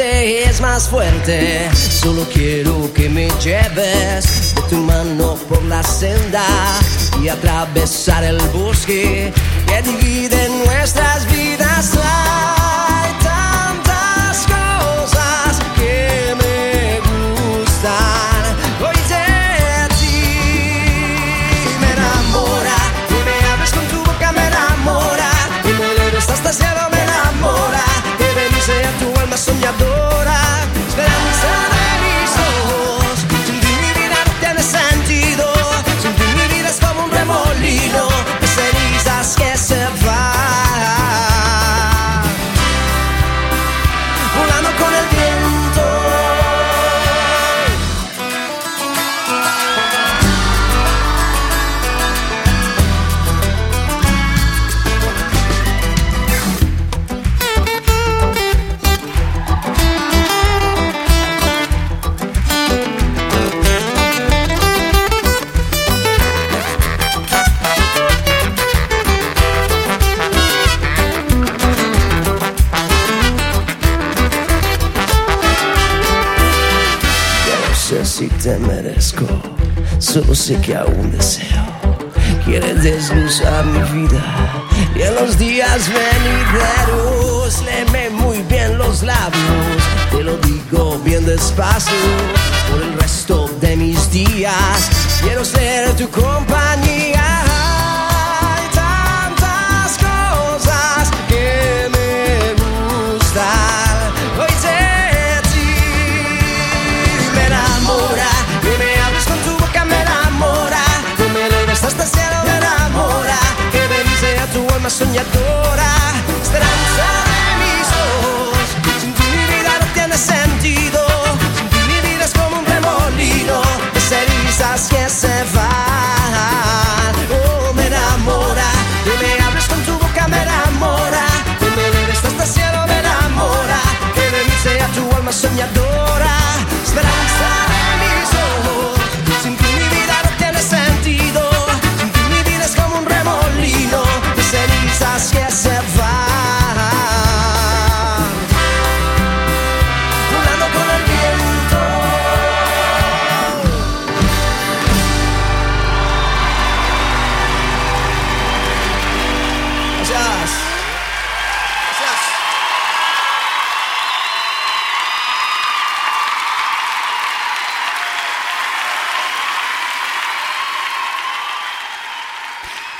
Es más fuerte. Solo quiero que me lleves de tu mano por la senda y atravesar el bosque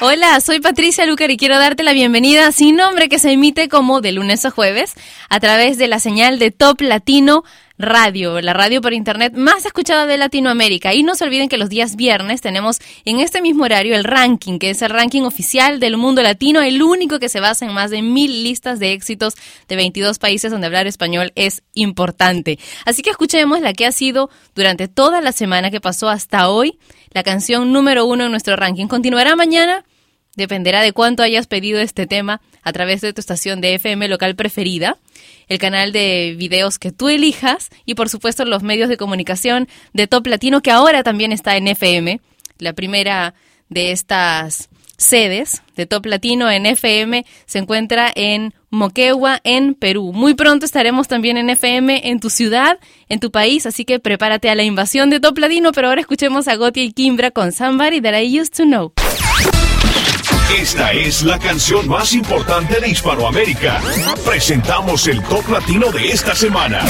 Hola, soy Patricia Lucar y quiero darte la bienvenida sin nombre que se emite como de lunes a jueves a través de la señal de Top Latino Radio, la radio por internet más escuchada de Latinoamérica. Y no se olviden que los días viernes tenemos en este mismo horario el ranking, que es el ranking oficial del mundo latino, el único que se basa en más de mil listas de éxitos de 22 países donde hablar español es importante. Así que escuchemos la que ha sido durante toda la semana que pasó hasta hoy la canción número uno en nuestro ranking. Continuará mañana Dependerá de cuánto hayas pedido este tema a través de tu estación de FM local preferida, el canal de videos que tú elijas y por supuesto los medios de comunicación de Top Latino que ahora también está en FM. La primera de estas sedes de Top Latino en FM se encuentra en Moquegua, en Perú. Muy pronto estaremos también en FM en tu ciudad, en tu país, así que prepárate a la invasión de Top Latino, pero ahora escuchemos a Gotti y Kimbra con Somebody That I Used to Know. Esta es la canción más importante de Hispanoamérica. Presentamos el top latino de esta semana.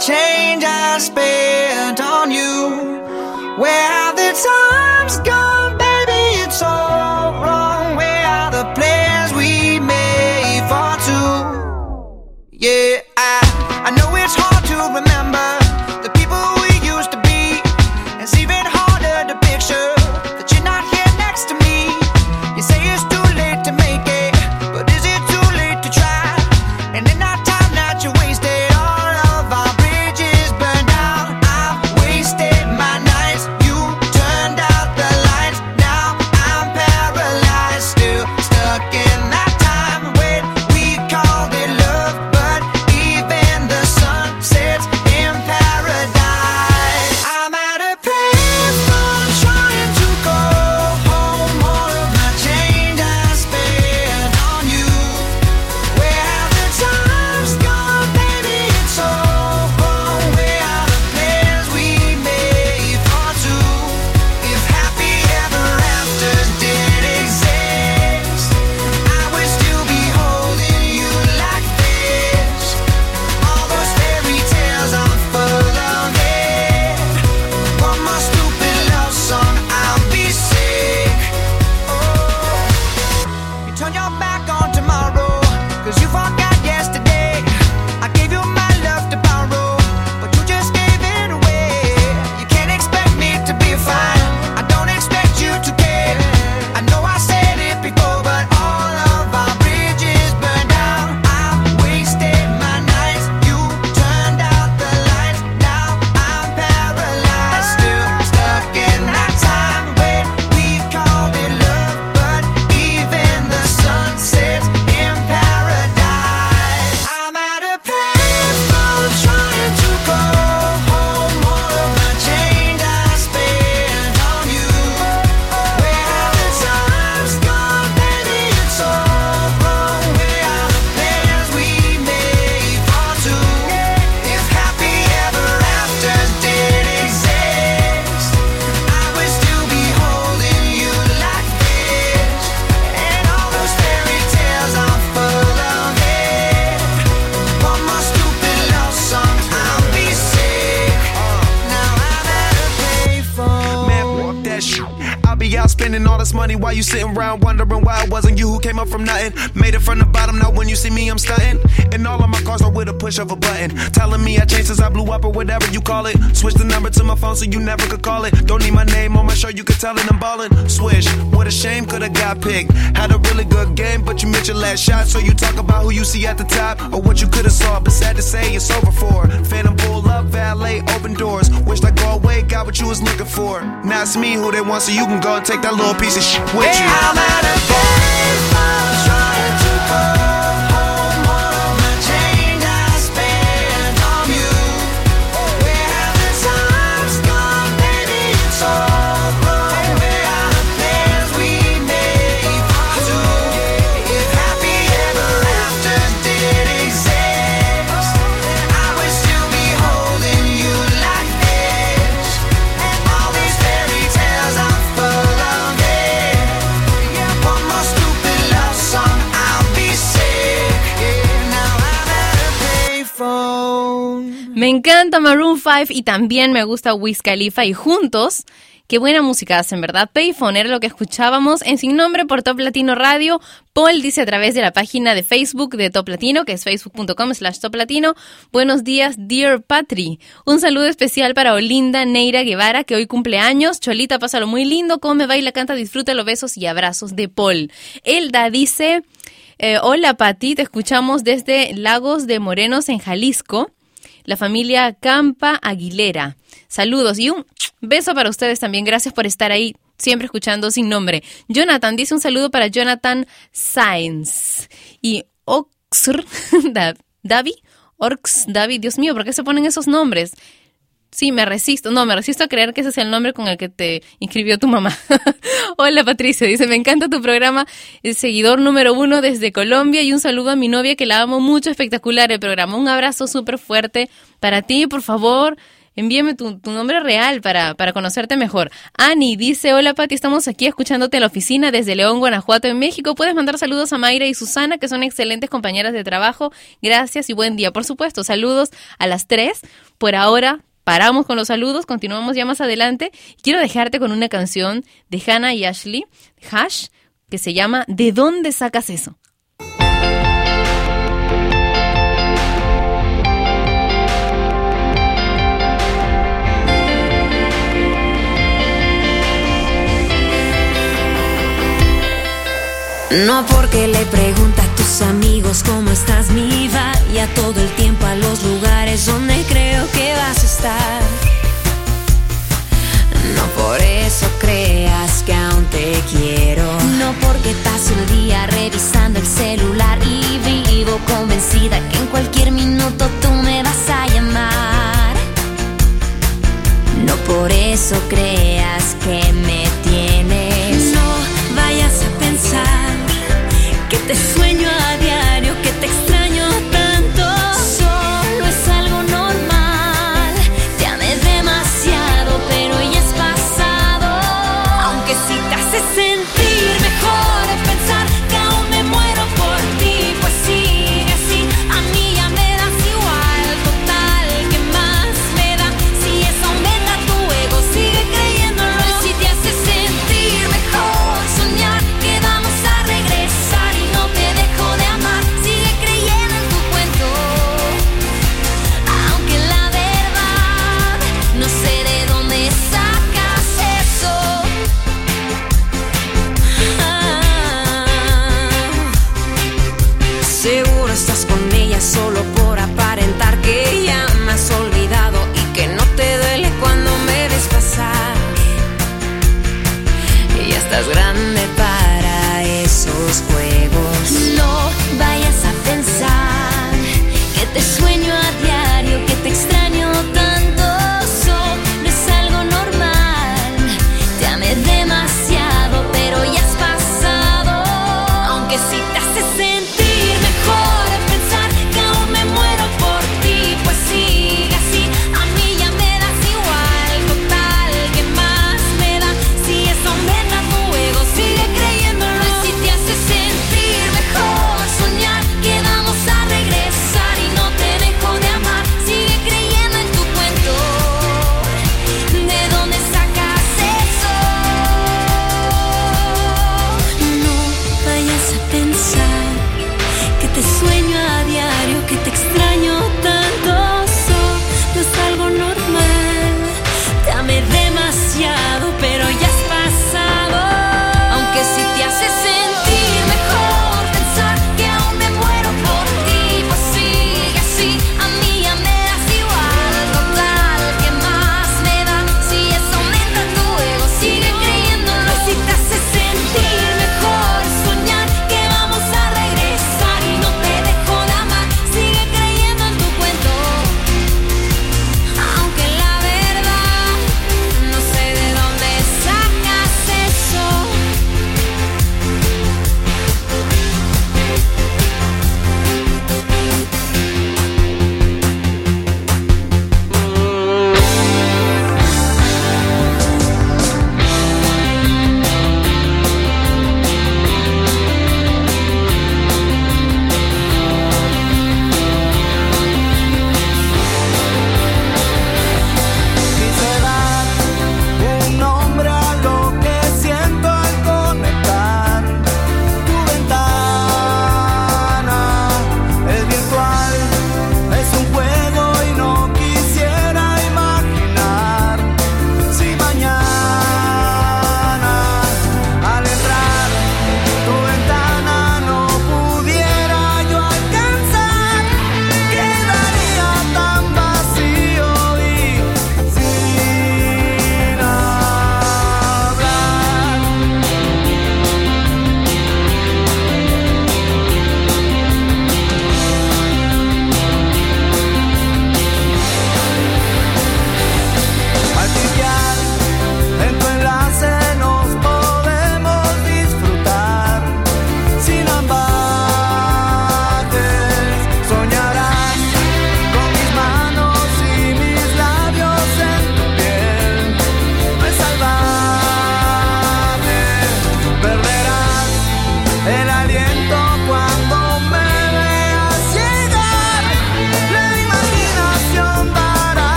change I spent on you? Where the time? You sitting around wondering why it wasn't you who came up from nothing. Made it from the bottom, now when you see me, I'm stunting. Push of a button. Telling me I changed since I blew up or whatever you call it. Switch the number to my phone so you never could call it. Don't need my name on my shirt, you could tell it I'm ballin'. Swish, what a shame, could've got picked. Had a really good game, but you missed your last shot. So you talk about who you see at the top or what you could've saw. But sad to say, it's over for. Phantom pull up, valet, open doors. Wished I go away, got what you was looking for. Now it's me who they want, so you can go and take that little piece of shit with you. I'm at a baseball Me encanta Maroon 5 y también me gusta Wiz Khalifa y juntos, qué buena música hacen, ¿verdad? Payphone era lo que escuchábamos en Sin Nombre por Top Latino Radio. Paul dice a través de la página de Facebook de Top Latino, que es facebook.com slash Top Latino, buenos días, dear Patri. Un saludo especial para Olinda Neira Guevara, que hoy cumple años. Cholita, pásalo muy lindo, come, baila, canta, disfruta los besos y abrazos de Paul. Elda dice... Eh, hola Pati, te escuchamos desde Lagos de Morenos en Jalisco, la familia Campa Aguilera. Saludos y un beso para ustedes también. Gracias por estar ahí, siempre escuchando sin nombre. Jonathan dice un saludo para Jonathan Sainz y Oxr Da- Davi. Orx Davi, Dios mío, ¿por qué se ponen esos nombres? Sí, me resisto. No, me resisto a creer que ese sea el nombre con el que te inscribió tu mamá. Hola Patricia, dice, me encanta tu programa, el seguidor número uno desde Colombia y un saludo a mi novia que la amo mucho, espectacular el programa. Un abrazo súper fuerte para ti, por favor. Envíame tu, tu nombre real para, para conocerte mejor. Ani dice, hola Pati, estamos aquí escuchándote en la oficina desde León, Guanajuato, en México. Puedes mandar saludos a Mayra y Susana, que son excelentes compañeras de trabajo. Gracias y buen día. Por supuesto, saludos a las tres. Por ahora, paramos con los saludos, continuamos ya más adelante. Quiero dejarte con una canción de Hannah y Ashley, Hash, que se llama ¿De dónde sacas eso? No porque le pregunta a tus amigos cómo estás mi vaya todo el tiempo a los lugares donde creo eso creas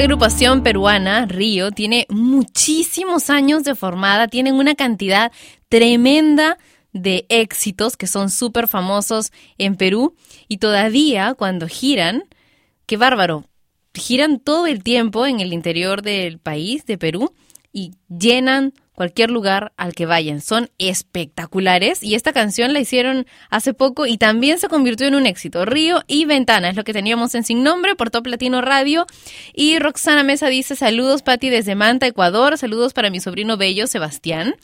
agrupación peruana, Río, tiene muchísimos años de formada, tienen una cantidad tremenda de éxitos que son súper famosos en Perú y todavía cuando giran, qué bárbaro, giran todo el tiempo en el interior del país, de Perú, y llenan cualquier lugar al que vayan. Son espectaculares y esta canción la hicieron hace poco y también se convirtió en un éxito. Río y Ventana es lo que teníamos en Sin Nombre por Top Latino Radio. Y Roxana Mesa dice saludos Pati desde Manta, Ecuador. Saludos para mi sobrino bello Sebastián.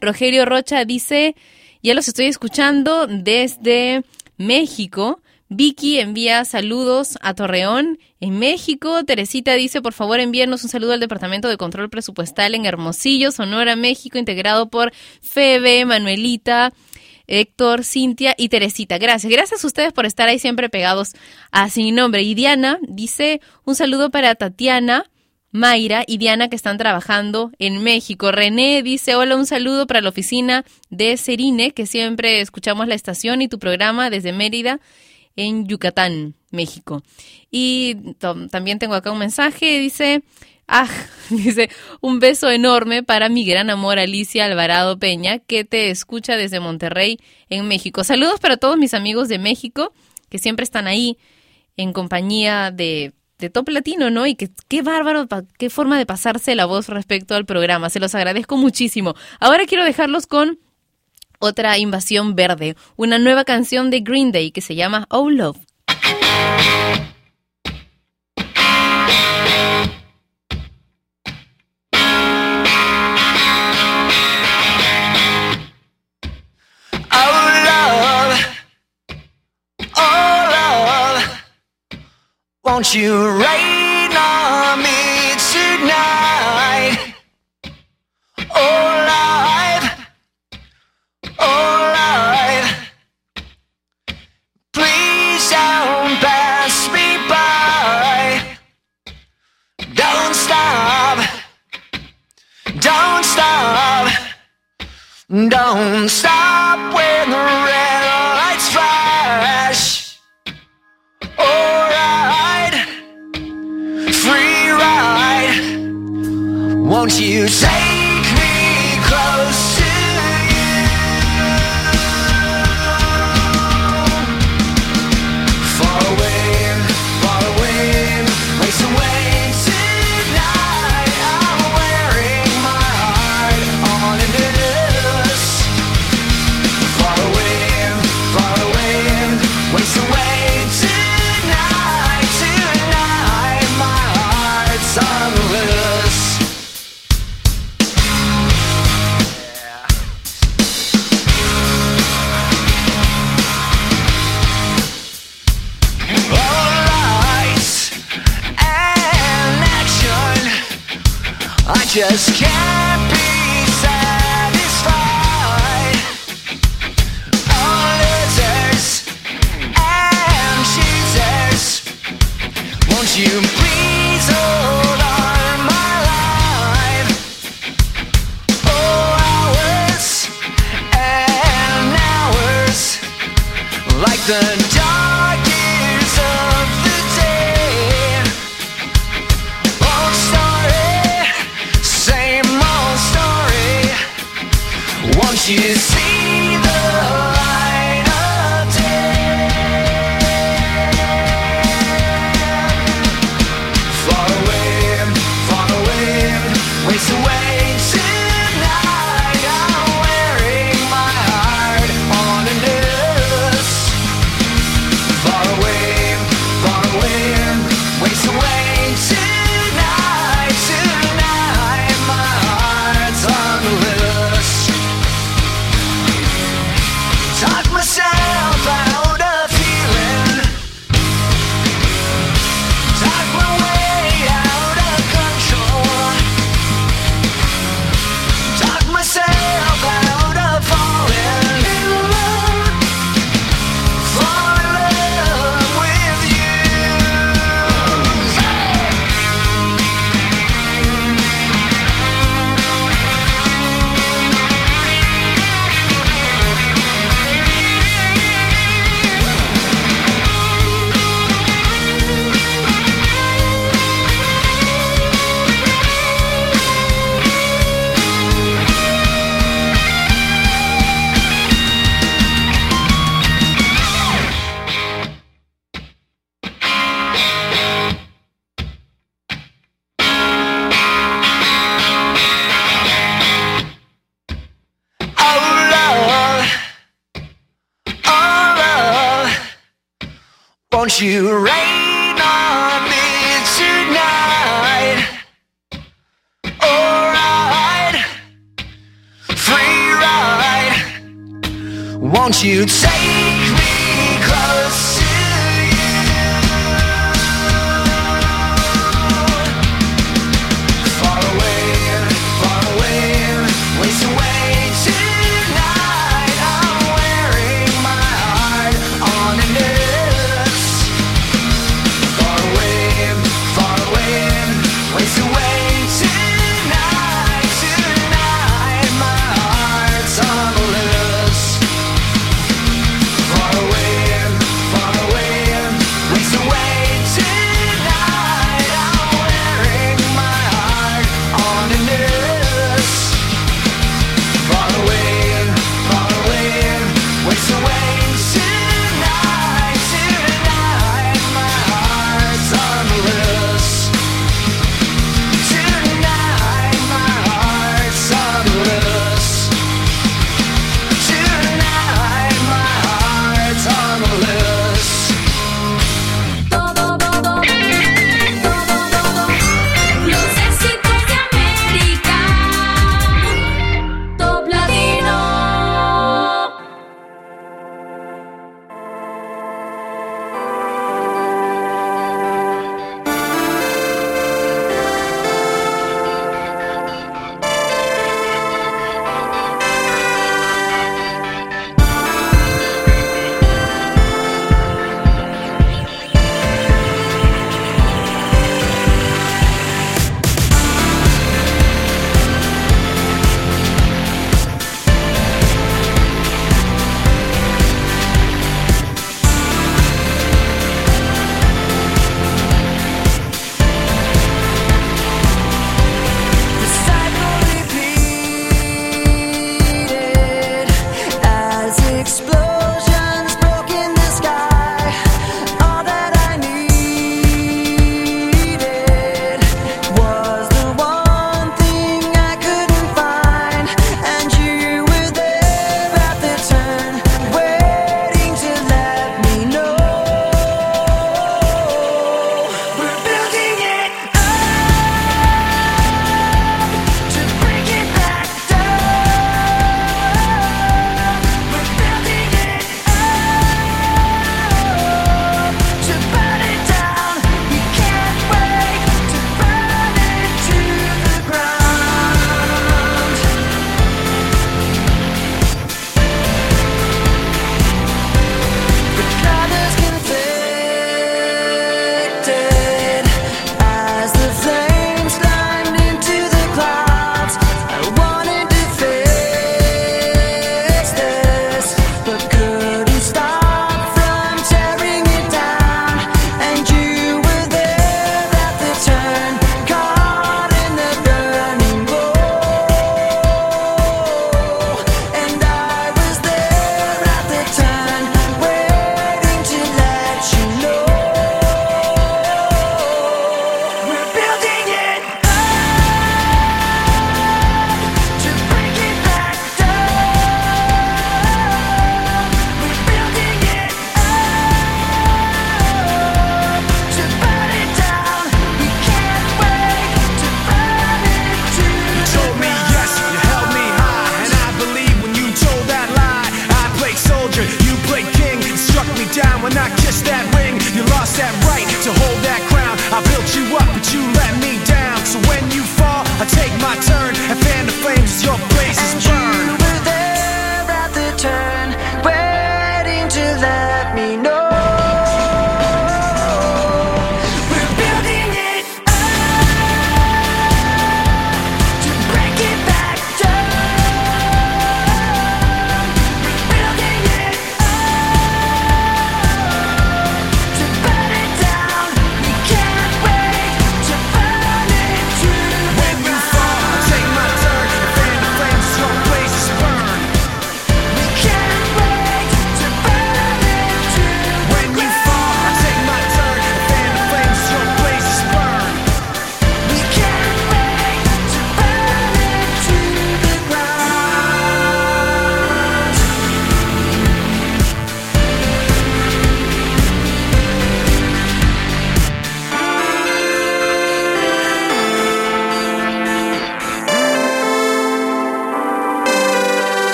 Rogelio Rocha dice ya los estoy escuchando desde México. Vicky envía saludos a Torreón, en México. Teresita dice, por favor, envíenos un saludo al Departamento de Control Presupuestal en Hermosillo, Sonora, México, integrado por Febe, Manuelita, Héctor, Cintia y Teresita. Gracias. Gracias a ustedes por estar ahí siempre pegados a Sin Nombre. Y Diana dice, un saludo para Tatiana. Mayra y Diana que están trabajando en México. René dice, hola, un saludo para la oficina de Serine, que siempre escuchamos la estación y tu programa desde Mérida en Yucatán, México. Y también tengo acá un mensaje, dice, ah, dice, un beso enorme para mi gran amor Alicia Alvarado Peña, que te escucha desde Monterrey, en México. Saludos para todos mis amigos de México, que siempre están ahí en compañía de, de Top Latino, ¿no? Y que qué bárbaro, qué forma de pasarse la voz respecto al programa. Se los agradezco muchísimo. Ahora quiero dejarlos con otra invasión verde, una nueva canción de Green Day que se llama Oh Love. Oh oh won't you rain Don't stop when the red lights flash. Alright, free ride. Won't you take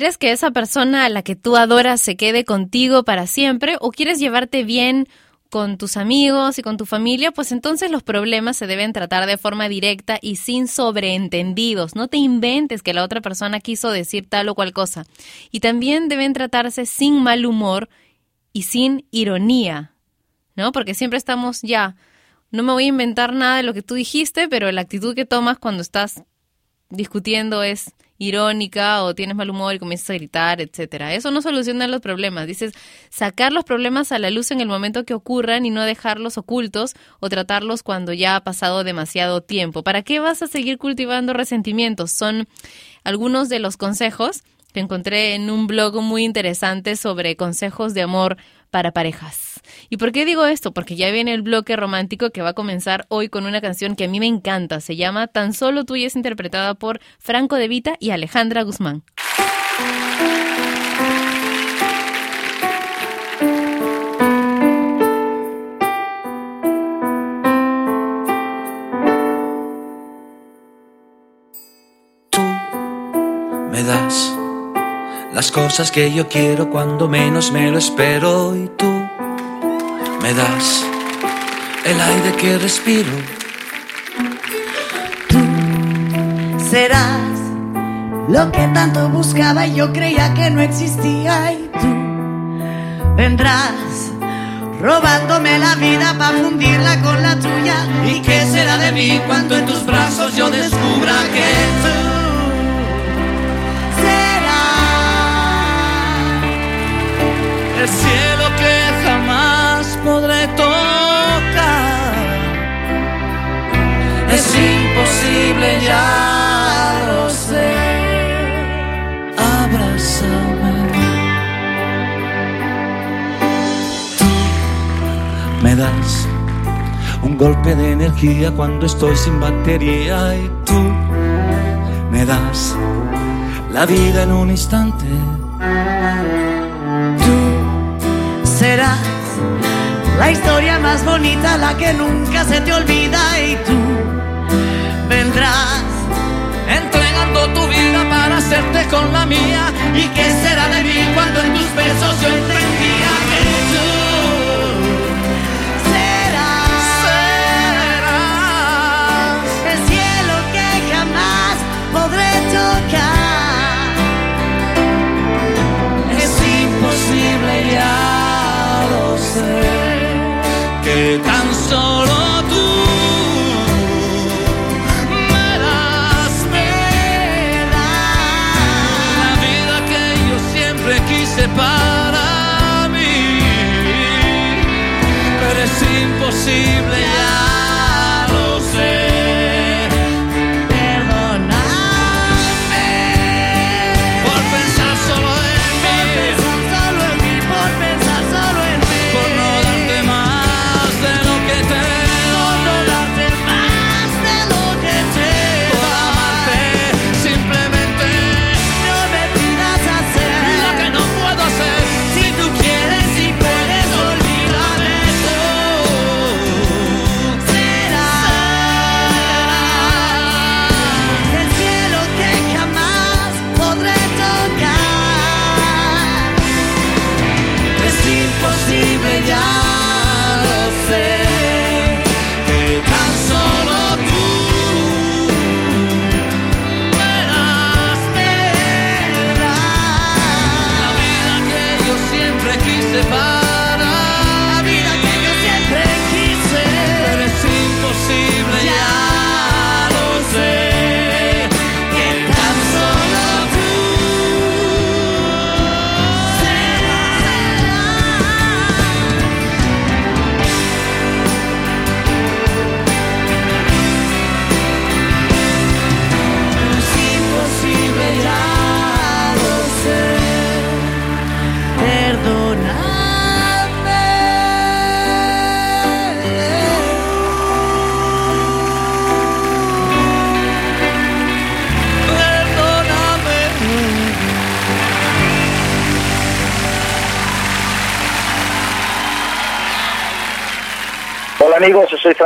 ¿Quieres que esa persona a la que tú adoras se quede contigo para siempre o quieres llevarte bien con tus amigos y con tu familia? Pues entonces los problemas se deben tratar de forma directa y sin sobreentendidos. No te inventes que la otra persona quiso decir tal o cual cosa. Y también deben tratarse sin mal humor y sin ironía, ¿no? Porque siempre estamos ya, no me voy a inventar nada de lo que tú dijiste, pero la actitud que tomas cuando estás discutiendo es irónica o tienes mal humor y comienzas a gritar, etcétera. Eso no soluciona los problemas. Dices, sacar los problemas a la luz en el momento que ocurran y no dejarlos ocultos o tratarlos cuando ya ha pasado demasiado tiempo. ¿Para qué vas a seguir cultivando resentimientos? Son algunos de los consejos que encontré en un blog muy interesante sobre consejos de amor para parejas. ¿Y por qué digo esto? Porque ya viene el bloque romántico que va a comenzar hoy con una canción que a mí me encanta. Se llama Tan solo tú y es interpretada por Franco De Vita y Alejandra Guzmán. me das las cosas que yo quiero cuando menos me lo espero y tú me das el aire que respiro. Serás lo que tanto buscaba y yo creía que no existía y tú vendrás robándome la vida para fundirla con la tuya. ¿Y qué será de mí cuando en tus brazos yo descubra que tú el cielo Es imposible, ya lo sé. Abrázame. Tú me das un golpe de energía cuando estoy sin batería y tú me das la vida en un instante. serás la historia más bonita, la que nunca se te olvida y tú vendrás entregando tu vida para hacerte con la mía. ¿Y qué será de mí cuando en tus besos yo entendía que tú serás, el cielo que jamás podré tocar? Es imposible, ya sé, que tan solo imposible,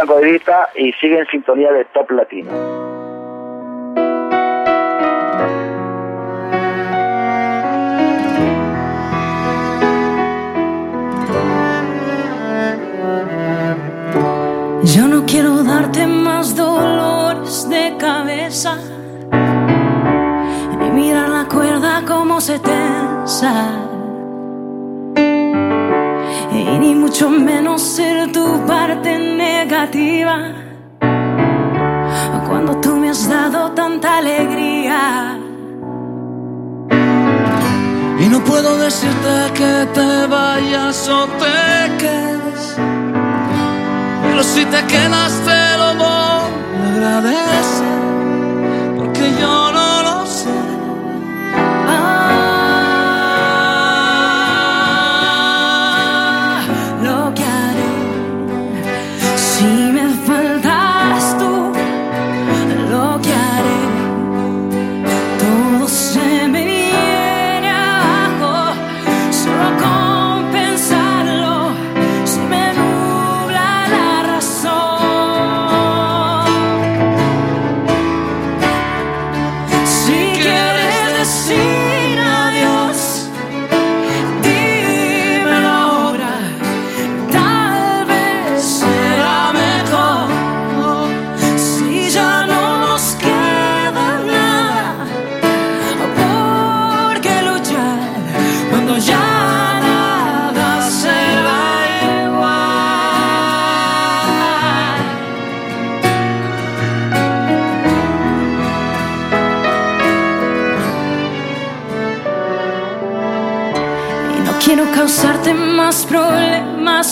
Franco y sigue en sintonía de Top Latino. Yo no quiero darte más dolores de cabeza, ni mirar la cuerda como se tensa. Mucho menos ser tu parte negativa. Cuando tú me has dado tanta alegría. Y no puedo decirte que te vayas o te quedes. Pero si te quedas te lo voy a agradecer.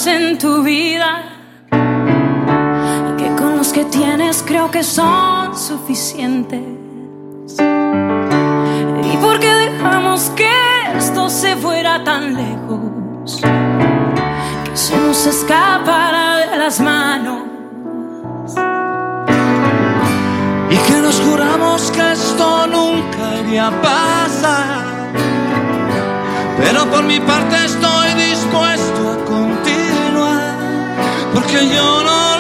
En tu vida que con los que tienes creo que son suficientes. ¿Y por qué dejamos que esto se fuera tan lejos? Que se nos escapara de las manos. Y que nos juramos que esto nunca iría a pasar. Pero por mi parte Porque yo no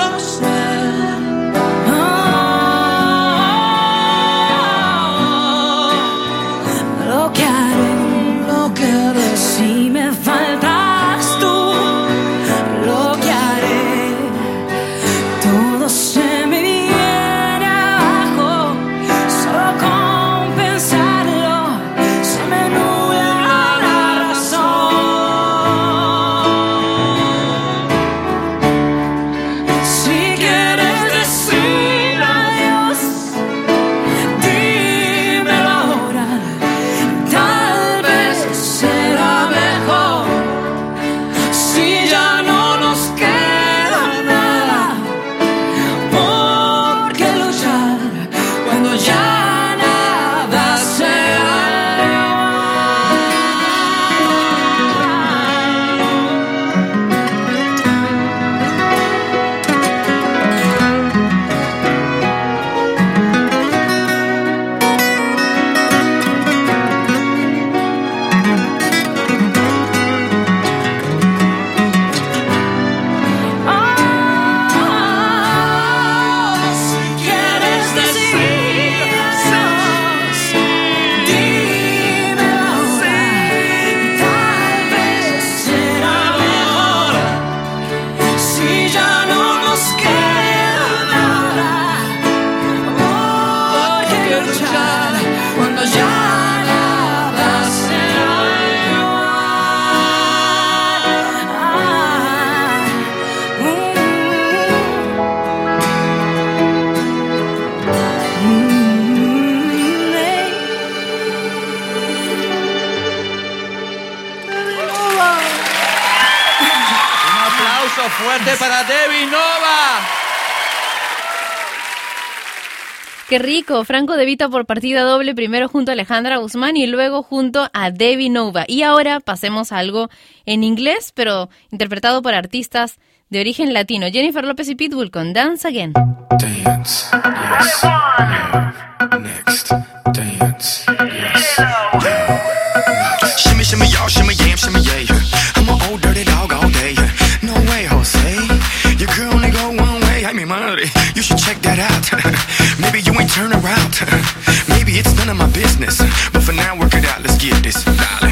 Qué rico, Franco De Vita por partida doble, primero junto a Alejandra Guzmán y luego junto a Debbie Nova. Y ahora pasemos a algo en inglés, pero interpretado por artistas de origen latino. Jennifer López y Pitbull con Dance Again. Dance, yes. Next, dance, yes. Shimmy, shimmy, y'all, shimmy, yam, shimmy, yeah. I'm an old dirty dog all day. No way, Jose. Your girl only go one way. I mean, madre, you should check that out. Maybe you ain't turn around. Maybe it's none of my business. But for now, work it out. Let's get this, darling.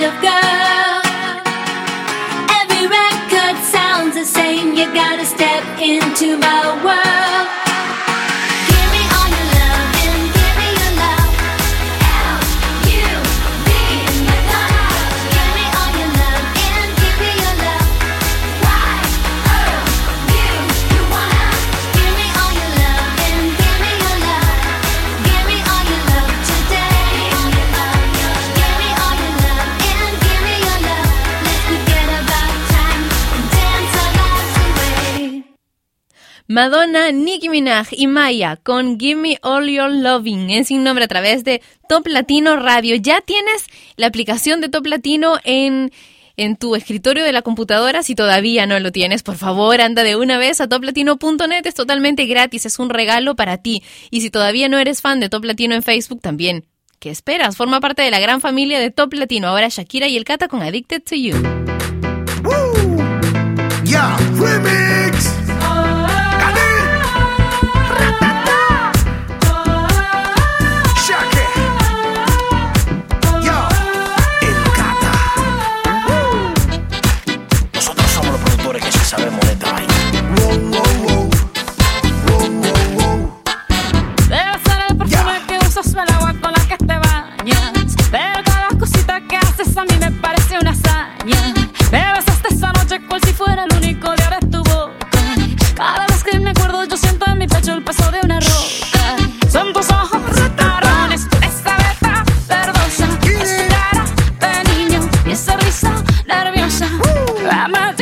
kind of girl. Every record sounds the same. You gotta step into my world. Madonna, Nicki Minaj y Maya con Give Me All Your Loving en sin nombre a través de Top Latino Radio. Ya tienes la aplicación de Top Latino en en tu escritorio de la computadora. Si todavía no lo tienes, por favor, anda de una vez a toplatino.net. Es totalmente gratis, es un regalo para ti. Y si todavía no eres fan de Top Latino en Facebook, también. ¿Qué esperas? Forma parte de la gran familia de Top Latino. Ahora Shakira y el Cata con Addicted to You. si fuera el único de haber tu boca. Cada vez que me acuerdo, yo siento en mi pecho el peso de una roca. Son tus ojos retarones, esta beta verdosa, ese cara de niño y esa risa nerviosa. Uh.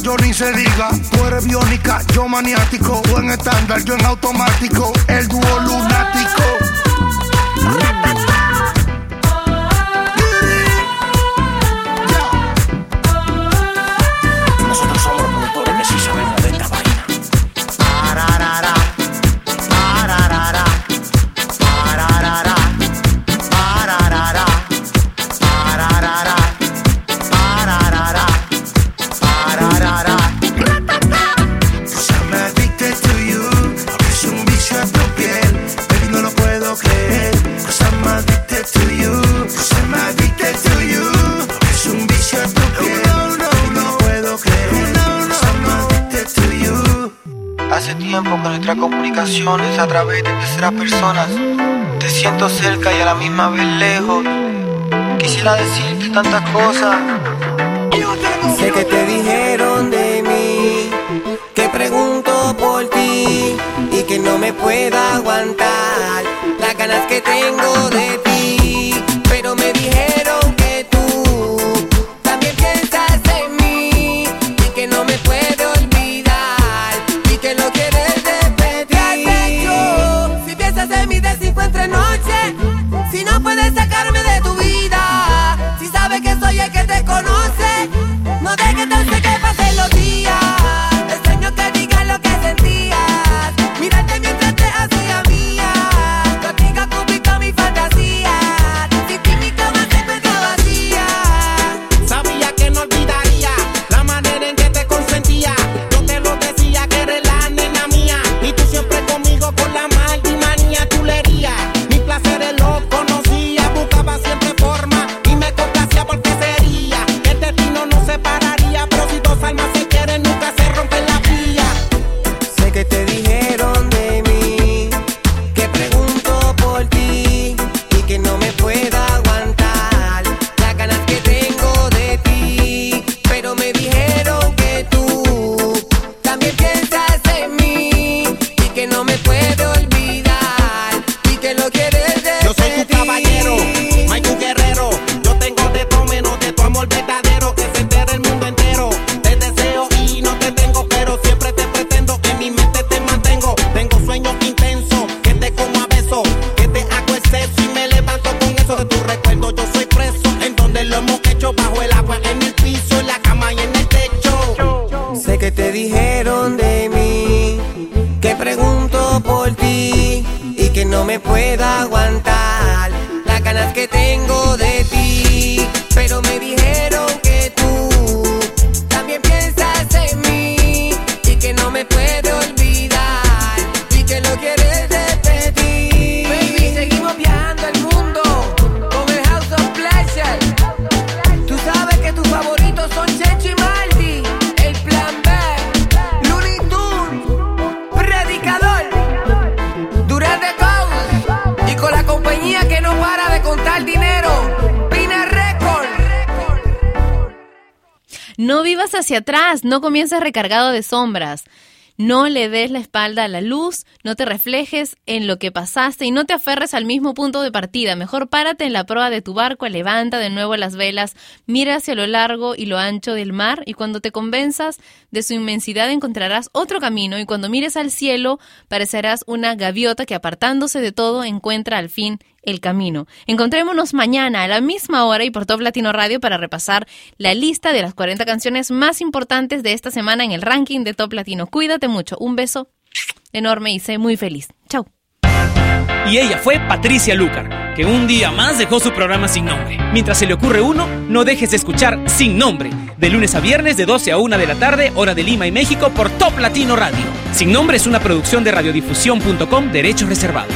yo ni se diga. Tú eres biónica, yo maniático. Tú en estándar, yo en automático. tiempo que nuestra comunicación a través de terceras personas. Te siento cerca y a la misma vez lejos. Quisiera decirte tantas cosas. Sé que te dijeron de mí, que pregunto por ti y que no me puedo aguantar las ganas que tengo de ti. queda hacia atrás, no comiences recargado de sombras. No le des la espalda a la luz, no te reflejes en lo que pasaste y no te aferres al mismo punto de partida. Mejor párate en la proa de tu barco, levanta de nuevo las velas, mira hacia lo largo y lo ancho del mar y cuando te convenzas de su inmensidad encontrarás otro camino y cuando mires al cielo parecerás una gaviota que apartándose de todo encuentra al fin el camino. Encontrémonos mañana a la misma hora y por Top Latino Radio para repasar la lista de las 40 canciones más importantes de esta semana en el ranking de Top Latino. Cuídate mucho. Un beso enorme y sé muy feliz. Chau. Y ella fue Patricia Lucar, que un día más dejó su programa sin nombre. Mientras se le ocurre uno, no dejes de escuchar Sin Nombre, de lunes a viernes de 12 a 1 de la tarde, hora de Lima y México, por Top Latino Radio. Sin Nombre es una producción de radiodifusión.com, derechos reservados.